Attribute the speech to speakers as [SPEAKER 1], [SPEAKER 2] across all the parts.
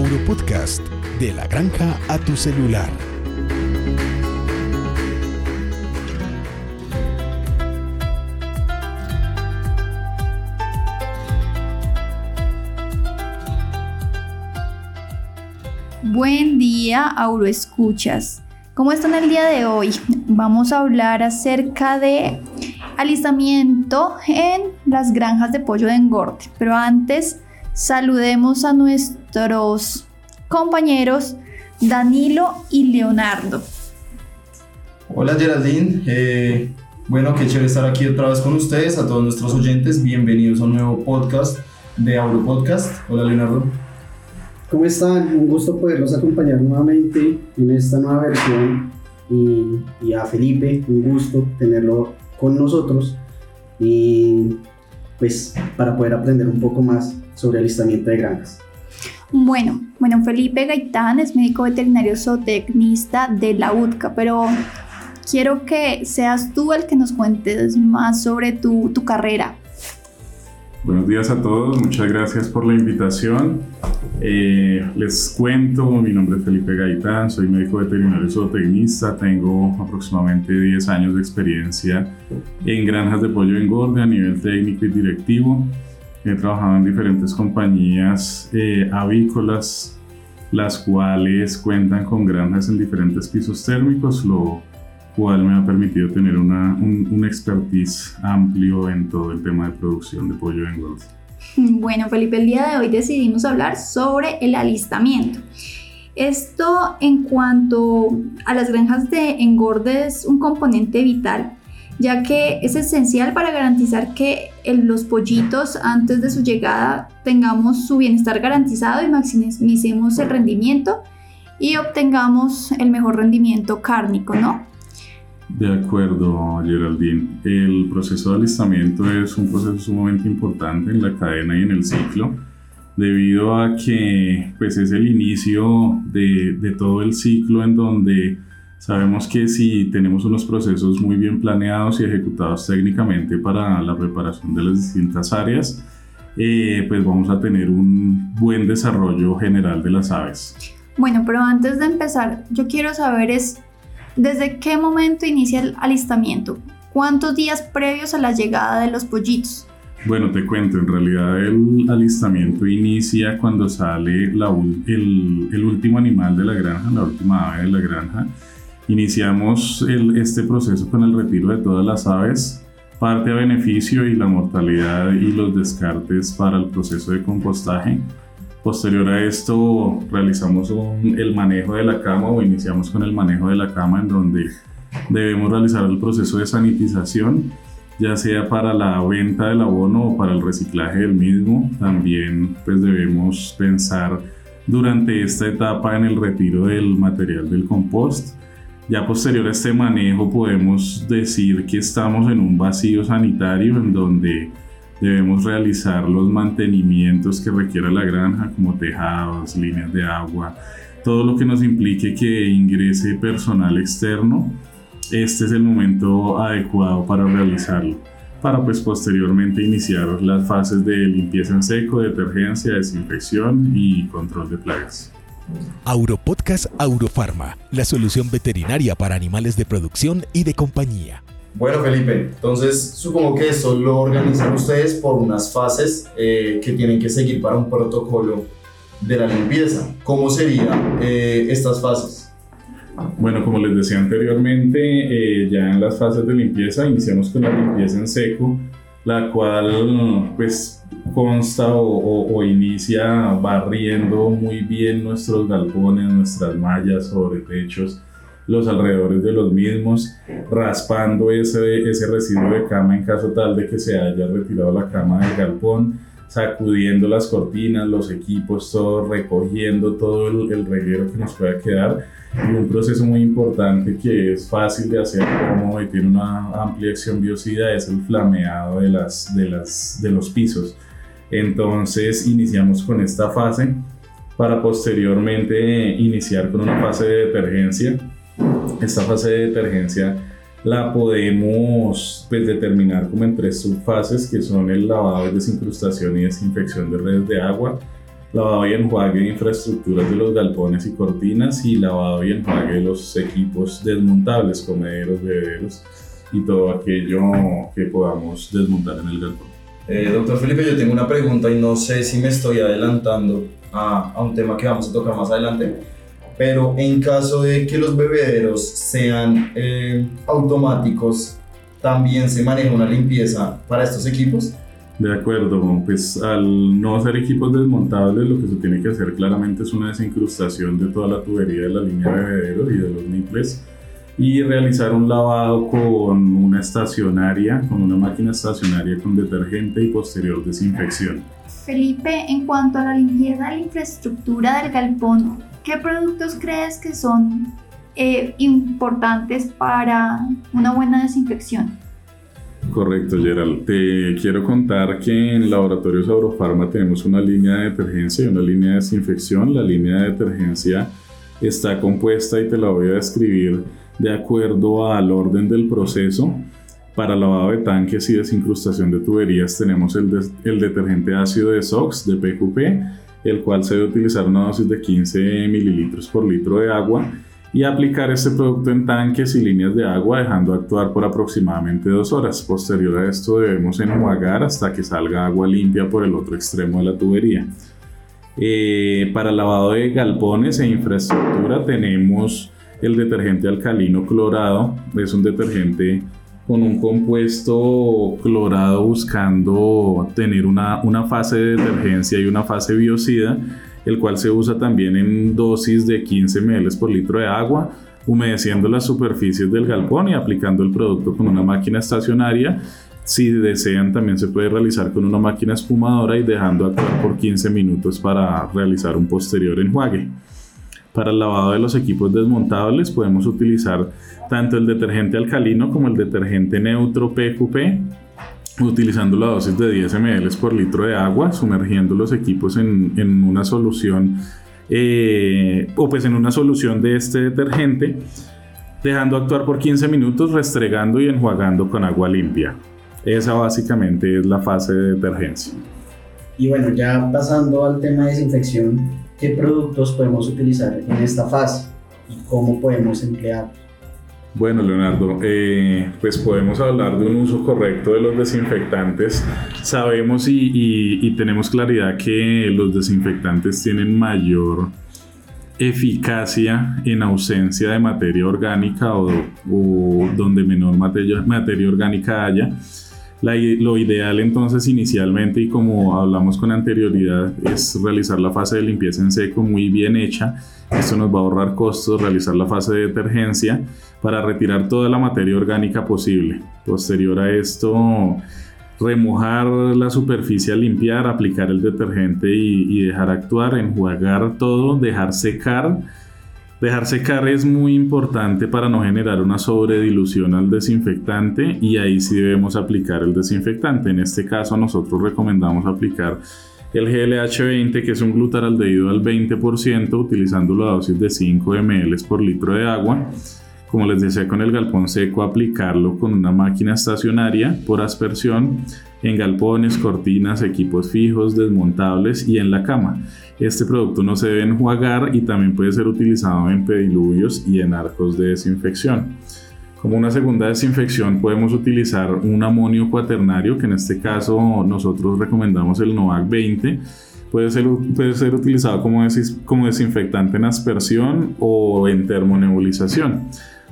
[SPEAKER 1] Auropodcast, de la granja a tu celular.
[SPEAKER 2] Buen día, Auro Escuchas. ¿Cómo están el día de hoy? Vamos a hablar acerca de alistamiento en las granjas de pollo de engorde. Pero antes, saludemos a nuestros compañeros Danilo y Leonardo.
[SPEAKER 3] Hola Geraldine, eh, bueno, qué chévere estar aquí otra vez con ustedes, a todos nuestros oyentes, bienvenidos a un nuevo podcast de Auro Podcast. Hola Leonardo.
[SPEAKER 4] ¿Cómo están? Un gusto poderlos acompañar nuevamente en esta nueva versión y, y a Felipe, un gusto tenerlo con nosotros y pues para poder aprender un poco más sobre alistamiento de granjas.
[SPEAKER 2] Bueno, bueno, Felipe Gaitán es médico veterinario zootecnista de la UTCA, pero quiero que seas tú el que nos cuentes más sobre tu, tu carrera.
[SPEAKER 5] Buenos días a todos, muchas gracias por la invitación. Eh, les cuento, mi nombre es Felipe Gaitán, soy médico veterinario zootecnista, tengo aproximadamente 10 años de experiencia en granjas de pollo engorde a nivel técnico y directivo. He trabajado en diferentes compañías eh, avícolas, las cuales cuentan con granjas en diferentes pisos térmicos, lo cual me ha permitido tener una, un, un expertise amplio en todo el tema de producción de pollo en engorde.
[SPEAKER 2] Bueno, Felipe, el día de hoy decidimos hablar sobre el alistamiento. Esto en cuanto a las granjas de engorde es un componente vital, ya que es esencial para garantizar que los pollitos antes de su llegada tengamos su bienestar garantizado y maximicemos el rendimiento y obtengamos el mejor rendimiento cárnico, ¿no?
[SPEAKER 5] De acuerdo, Geraldine. El proceso de alistamiento es un proceso sumamente importante en la cadena y en el ciclo, debido a que pues, es el inicio de, de todo el ciclo en donde sabemos que si tenemos unos procesos muy bien planeados y ejecutados técnicamente para la preparación de las distintas áreas, eh, pues vamos a tener un buen desarrollo general de las aves.
[SPEAKER 2] Bueno, pero antes de empezar, yo quiero saber es ¿Desde qué momento inicia el alistamiento? ¿Cuántos días previos a la llegada de los pollitos?
[SPEAKER 5] Bueno, te cuento, en realidad el alistamiento inicia cuando sale la, el, el, último animal de la granja, la última ave de la granja. Iniciamos el, este proceso con el retiro de todas las aves, parte a beneficio y la mortalidad y los descartes para el proceso de compostaje. Posterior a esto realizamos el manejo de la cama o iniciamos con el manejo de la cama en donde debemos realizar el proceso de sanitización, ya sea para la venta del abono o para el reciclaje del mismo. También pues debemos pensar durante esta etapa en el retiro del material del compost. Ya posterior a este manejo podemos decir que estamos en un vacío sanitario en donde Debemos realizar los mantenimientos que requiera la granja, como tejados, líneas de agua, todo lo que nos implique que ingrese personal externo. Este es el momento adecuado para realizarlo, para pues posteriormente iniciar las fases de limpieza en seco, detergencia, desinfección y control de plagas.
[SPEAKER 1] Auropodcast Aurofarma, la solución veterinaria para animales de producción y de compañía.
[SPEAKER 3] Bueno, Felipe, entonces supongo que eso lo organizan ustedes por unas fases eh, que tienen que seguir para un protocolo de la limpieza. ¿Cómo serían eh, estas fases?
[SPEAKER 5] Bueno, como les decía anteriormente, eh, ya en las fases de limpieza iniciamos con la limpieza en seco, la cual pues consta o, inicia barriendo muy bien nuestros galpones, nuestras mallas sobre techos, los alrededores de los mismos, raspando ese, ese residuo de cama en caso tal de que se haya retirado la cama del galpón, sacudiendo las cortinas, los equipos, todo, recogiendo todo el, el reguero que nos pueda quedar. Y un proceso muy importante que es fácil de hacer, como y tiene una amplia acción biocida, es el flameado de, las, de, las, de los pisos. Entonces iniciamos con esta fase para posteriormente iniciar con una fase de detergencia esta fase de detergencia la podemos pues, determinar como en tres subfases que son el lavado, desincrustación y desinfección de redes de agua. lavado y enjuague de infraestructuras de los galpones y cortinas y lavado y enjuague de los equipos desmontables, comederos, bebederos y todo aquello que podamos desmontar en el galpón.
[SPEAKER 3] Eh, doctor Felipe, yo tengo una pregunta y no sé si me estoy adelantando a, a un tema que vamos a tocar más adelante, pero en caso de que los bebederos sean eh, automáticos, ¿también se maneja una limpieza para estos equipos?
[SPEAKER 5] De acuerdo, pues al no ser equipos desmontables, lo que se tiene que hacer claramente es una desincrustación de toda la tubería de la línea de bebedero y de los nipples y realizar un lavado con una estacionaria, con una máquina estacionaria con detergente y posterior desinfección.
[SPEAKER 2] Felipe, en cuanto a la limpieza de la infraestructura del galpón, ¿qué productos crees que son eh, importantes para una buena desinfección?
[SPEAKER 5] Correcto, Gerald. Te quiero contar que en Laboratorios Aurofarma tenemos una línea de detergencia y una línea de desinfección. La línea de detergencia está compuesta y te la voy a describir de acuerdo al orden del proceso. Para lavado de tanques y desincrustación de tuberías tenemos el, el detergente ácido de SOX de PQP, el cual se debe utilizar una dosis de 15 mililitros por litro de agua y aplicar este producto en tanques y líneas de agua dejando actuar por aproximadamente dos horas. Posterior a esto debemos enjuagar hasta que salga agua limpia por el otro extremo de la tubería. Eh, para lavado de galpones e infraestructura tenemos el detergente alcalino clorado es un detergente con un compuesto clorado buscando tener una, una fase de detergencia y una fase biocida, el cual se usa también en dosis de 15 ml por litro de agua, humedeciendo las superficies del galpón y aplicando el producto con una máquina estacionaria. Si desean, también se puede realizar con una máquina espumadora y dejando actuar por 15 minutos para realizar un posterior enjuague. Para el lavado de los equipos desmontables podemos utilizar tanto el detergente alcalino como el detergente neutro PQP, utilizando la dosis de 10 ml por litro de agua, sumergiendo los equipos en, una solución eh, o pues en una solución de este detergente, dejando actuar por 15 minutos, restregando y enjuagando con agua limpia. Esa básicamente es la fase de detergencia.
[SPEAKER 4] Y bueno, ya pasando al tema de desinfección, qué productos podemos utilizar en esta fase y cómo podemos emplearlos.
[SPEAKER 5] Bueno, Leonardo, eh, pues podemos hablar de un uso correcto de los desinfectantes. Sabemos y, tenemos claridad que los desinfectantes tienen mayor eficacia en ausencia de materia orgánica o, o donde menor materia, materia orgánica haya lo ideal entonces inicialmente y como hablamos con anterioridad es realizar la fase de limpieza en seco muy bien hecha. Esto nos va a ahorrar costos, realizar la fase de detergencia para retirar toda la materia orgánica posible. Posterior a esto, remojar la superficie a limpiar, aplicar el detergente y, y dejar actuar, enjuagar todo, dejar secar Dejar secar es muy importante para no generar una sobredilución al desinfectante y ahí sí debemos aplicar el desinfectante. En este caso nosotros recomendamos aplicar el GLH20 que es un glutaraldehído al 20% utilizando la dosis de 5 ml por litro de agua. Como les decía con el galpón seco aplicarlo con una máquina estacionaria por aspersión en galpones, cortinas, equipos fijos, desmontables y en la cama. Este producto no se debe enjuagar y también puede ser utilizado en pediluvios y en arcos de desinfección. Como una segunda desinfección podemos utilizar un amonio cuaternario, que en este caso nosotros recomendamos el Novak 20. Puede ser, puede ser utilizado como, como desinfectante en aspersión o en termonebulización.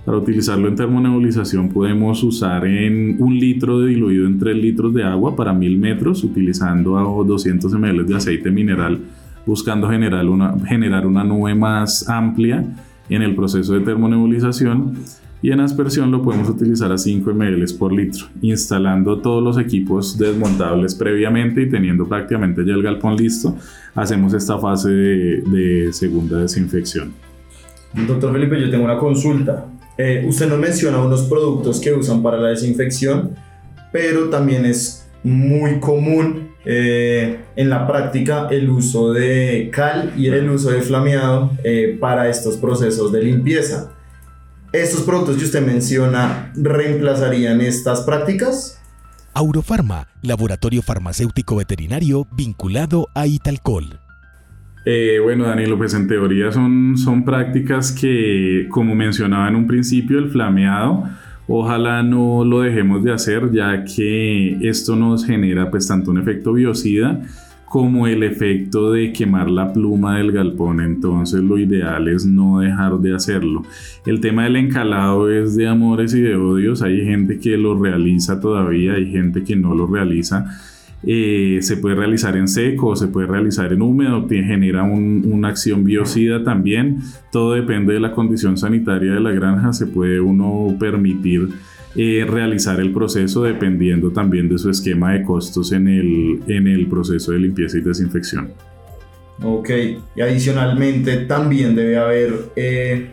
[SPEAKER 5] Para utilizarlo en termonebulización podemos usar en un litro de diluido en 3 litros de agua para 1000 metros utilizando 200 ml de aceite mineral buscando generar una, generar una nube más amplia en el proceso de termonebulización y en aspersión lo podemos utilizar a 5 ml por litro, instalando todos los equipos desmontables previamente y teniendo prácticamente ya el galpón listo, hacemos esta fase de, de segunda desinfección.
[SPEAKER 3] Doctor Felipe, yo tengo una consulta. Eh, usted nos menciona unos productos que usan para la desinfección, pero también es muy común eh, en la práctica el uso de cal y el uso de flameado eh, para estos procesos de limpieza. ¿Estos productos que usted menciona reemplazarían estas prácticas?
[SPEAKER 1] Aurofarma, laboratorio farmacéutico veterinario vinculado a Italcol.
[SPEAKER 5] Eh, bueno, Danilo, pues en teoría son, son prácticas que, como mencionaba en un principio, el flameado, ojalá no lo dejemos de hacer, ya que esto nos genera pues tanto un efecto biocida como el efecto de quemar la pluma del galpón, entonces lo ideal es no dejar de hacerlo. El tema del encalado es de amores y de odios, hay gente que lo realiza todavía, hay gente que no lo realiza eh, se puede realizar en seco, se puede realizar en húmedo, genera una acción biocida también. Todo depende de la condición sanitaria de la granja, se puede uno permitir eh, realizar el proceso dependiendo también de su esquema de costos en el, en el proceso de limpieza y desinfección.
[SPEAKER 3] Ok, y adicionalmente también debe haber eh,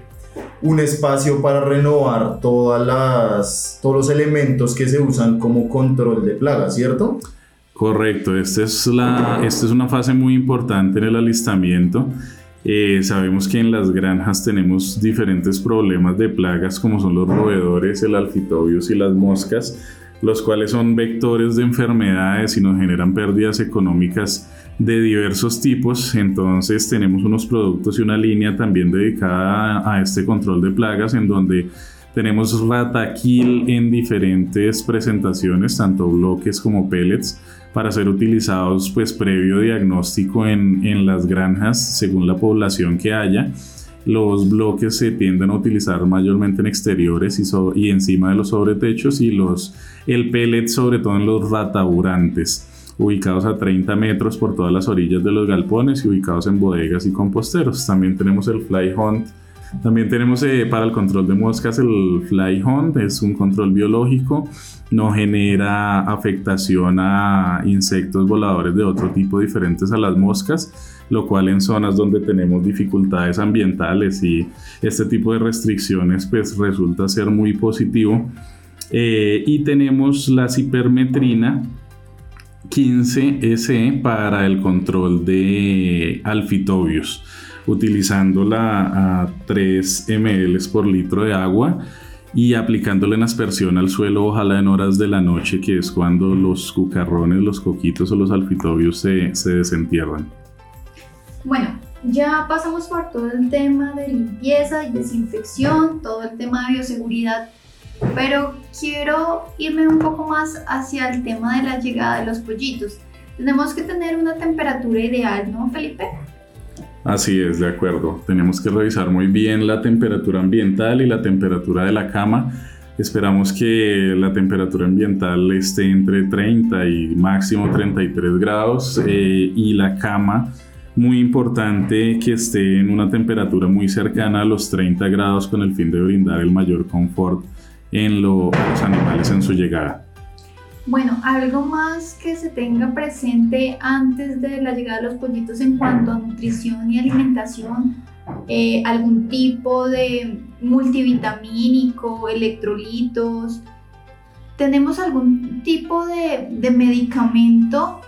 [SPEAKER 3] un espacio para renovar todas las, todos los elementos que se usan como control de plagas, ¿cierto?
[SPEAKER 5] Correcto, esta es, la, esta es una fase muy importante en el alistamiento. Eh, sabemos que en las granjas tenemos diferentes problemas de plagas como son los roedores, el alfitobius y las moscas, los cuales son vectores de enfermedades y nos generan pérdidas económicas de diversos tipos. Entonces tenemos unos productos y una línea también dedicada a este control de plagas en donde tenemos rataquil en diferentes presentaciones, tanto bloques como pellets para ser utilizados pues previo diagnóstico en, en las granjas según la población que haya. Los bloques se tienden a utilizar mayormente en exteriores y, y encima de los sobretechos y los, el pellet sobre todo en los rataburantes ubicados a 30 metros por todas las orillas de los galpones y ubicados en bodegas y composteros. También tenemos el Fly Hunt. También tenemos eh, para el control de moscas el Fly Hunt, es un control biológico no genera afectación a insectos voladores de otro tipo diferentes a las moscas, lo cual en zonas donde tenemos dificultades ambientales y este tipo de restricciones pues resulta ser muy positivo. Eh, y tenemos la cipermetrina 15SE para el control de alfitobios, utilizándola a 3 ml por litro de agua y aplicándole en aspersión al suelo, ojalá en horas de la noche, que es cuando los cucarrones, los coquitos o los alfitobios se, se desentierran.
[SPEAKER 2] Bueno, ya pasamos por todo el tema de limpieza y desinfección, todo el tema de bioseguridad, pero quiero irme un poco más hacia el tema de la llegada de los pollitos. Tenemos que tener una temperatura ideal, ¿no, Felipe?
[SPEAKER 5] Así es, de acuerdo. Tenemos que revisar muy bien la temperatura ambiental y la temperatura de la cama. Esperamos que la temperatura ambiental esté entre 30 y máximo 33 grados eh, y la cama, muy importante que esté en una temperatura muy cercana a los 30 grados con el fin de brindar el mayor confort en los animales en su llegada.
[SPEAKER 2] Bueno, algo más que se tenga presente antes de la llegada de los pollitos en cuanto a nutrición y alimentación, eh, algún tipo de multivitamínico, electrolitos. ¿Tenemos algún tipo de, de medicamento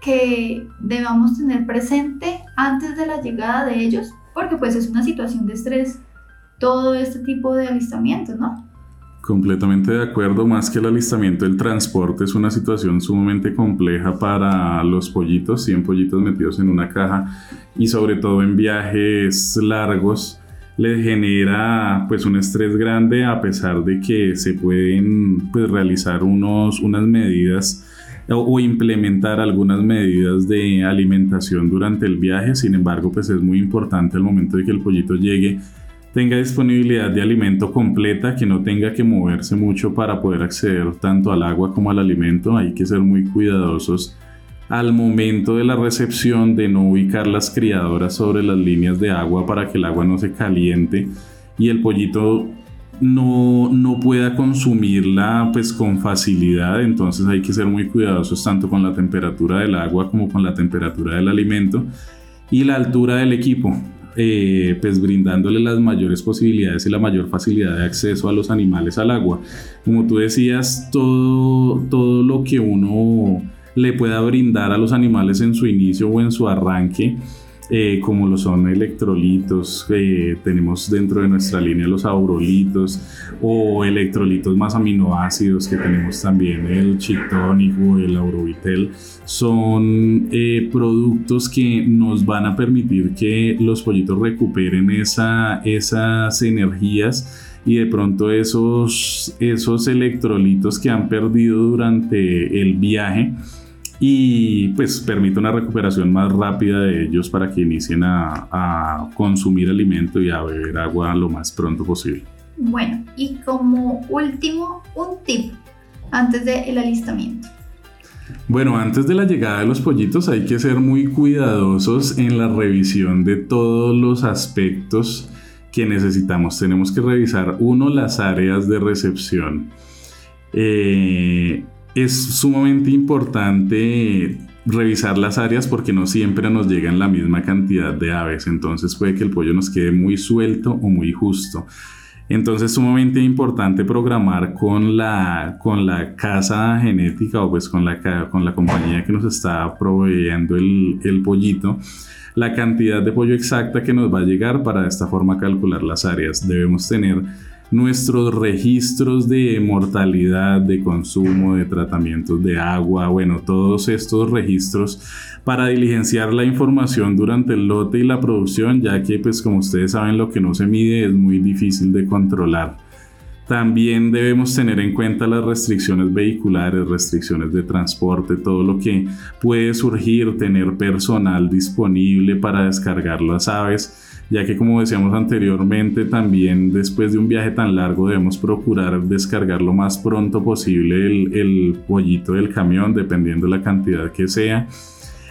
[SPEAKER 2] que debamos tener presente antes de la llegada de ellos? Porque pues es una situación de estrés todo este tipo de alistamientos, ¿no?
[SPEAKER 5] Completamente de acuerdo, más que el alistamiento, el transporte es una situación sumamente compleja para los pollitos, 100 pollitos metidos en una caja y sobre todo en viajes largos les genera pues un estrés grande a pesar de que se pueden pues, realizar unos, unas medidas o, implementar algunas medidas de alimentación durante el viaje, sin embargo pues es muy importante el momento de que el pollito llegue tenga disponibilidad de alimento completa, que no tenga que moverse mucho para poder acceder tanto al agua como al alimento. Hay que ser muy cuidadosos al momento de la recepción de no ubicar las criadoras sobre las líneas de agua para que el agua no se caliente y el pollito no, no pueda consumirla pues con facilidad entonces hay que ser muy cuidadosos tanto con la temperatura del agua como con la temperatura del alimento y la altura del equipo eh, pues brindándole las mayores posibilidades y la mayor facilidad de acceso a los animales al agua. Como tú decías, todo, todo lo que uno le pueda brindar a los animales en su inicio o en su arranque eh, como lo son electrolitos, eh, tenemos dentro de nuestra línea los aurolitos o electrolitos más aminoácidos que tenemos también el chitónico, el aurovitel, son eh, productos que nos van a permitir que los pollitos recuperen esa, esas energías y de pronto esos, esos electrolitos que han perdido durante el viaje y pues permite una recuperación más rápida de ellos para que inicien a, a, consumir alimento y a beber agua lo más pronto posible.
[SPEAKER 2] Bueno, y como último, un tip antes del alistamiento.
[SPEAKER 5] Bueno, antes de la llegada de los pollitos hay que ser muy cuidadosos en la revisión de todos los aspectos que necesitamos. Tenemos que revisar, uno, las áreas de recepción. Eh, es sumamente importante revisar las áreas porque no siempre nos llegan la misma cantidad de aves, entonces puede que el pollo nos quede muy suelto o muy justo. Entonces es sumamente importante programar con la, con la casa genética o pues con la, con la compañía que nos está proveyendo el, el pollito la cantidad de pollo exacta que nos va a llegar para de esta forma calcular las áreas. Debemos tener nuestros registros de mortalidad, de consumo, de tratamientos de agua, bueno, todos estos registros para diligenciar la información durante el lote y la producción, ya que pues como ustedes saben lo que no se mide es muy difícil de controlar. También debemos tener en cuenta las restricciones vehiculares, restricciones de transporte, todo lo que puede surgir, tener personal disponible para descargar las aves ya que como decíamos anteriormente, también después de un viaje tan largo debemos procurar descargar lo más pronto posible el, pollito del camión, dependiendo la cantidad que sea.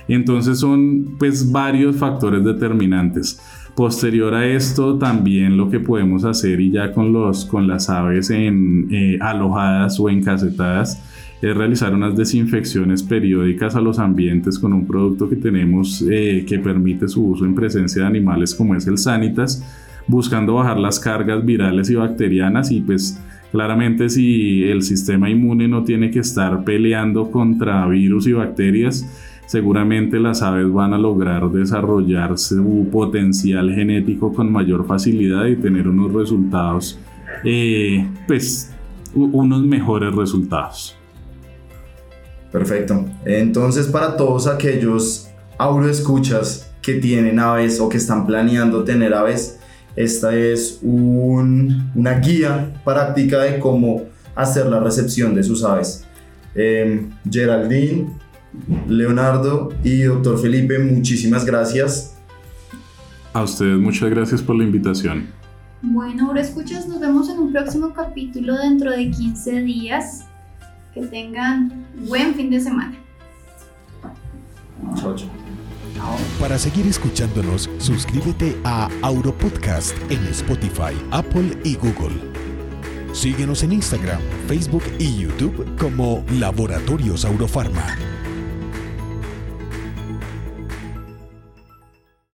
[SPEAKER 5] Entonces son pues varios factores determinantes. Posterior a esto, también lo que podemos hacer y ya con, los, con las aves en, eh, alojadas o encasetadas, es realizar unas desinfecciones periódicas a los ambientes con un producto que tenemos eh, que permite su uso en presencia de animales como es el Sanitas, buscando bajar las cargas virales y bacterianas y pues claramente si el sistema inmune no tiene que estar peleando contra virus y bacterias, seguramente las aves van a lograr desarrollar su potencial genético con mayor facilidad y tener unos resultados, eh, pues unos mejores resultados.
[SPEAKER 3] Perfecto. Entonces, para todos aquellos escuchas que tienen aves o que están planeando tener aves, esta es una guía práctica de cómo hacer la recepción de sus aves. Em, Geraldine, Leonardo y doctor Felipe, muchísimas gracias.
[SPEAKER 5] A ustedes muchas gracias por la invitación.
[SPEAKER 2] Bueno, ahora escuchas, nos vemos en un próximo capítulo dentro de 15 días. Que tengan buen fin de semana.
[SPEAKER 3] Chao, chao.
[SPEAKER 1] Para seguir escuchándonos, suscríbete a Auropodcast en Spotify, Apple y Google. Síguenos en Instagram, Facebook y YouTube como Laboratorios Aurofarma.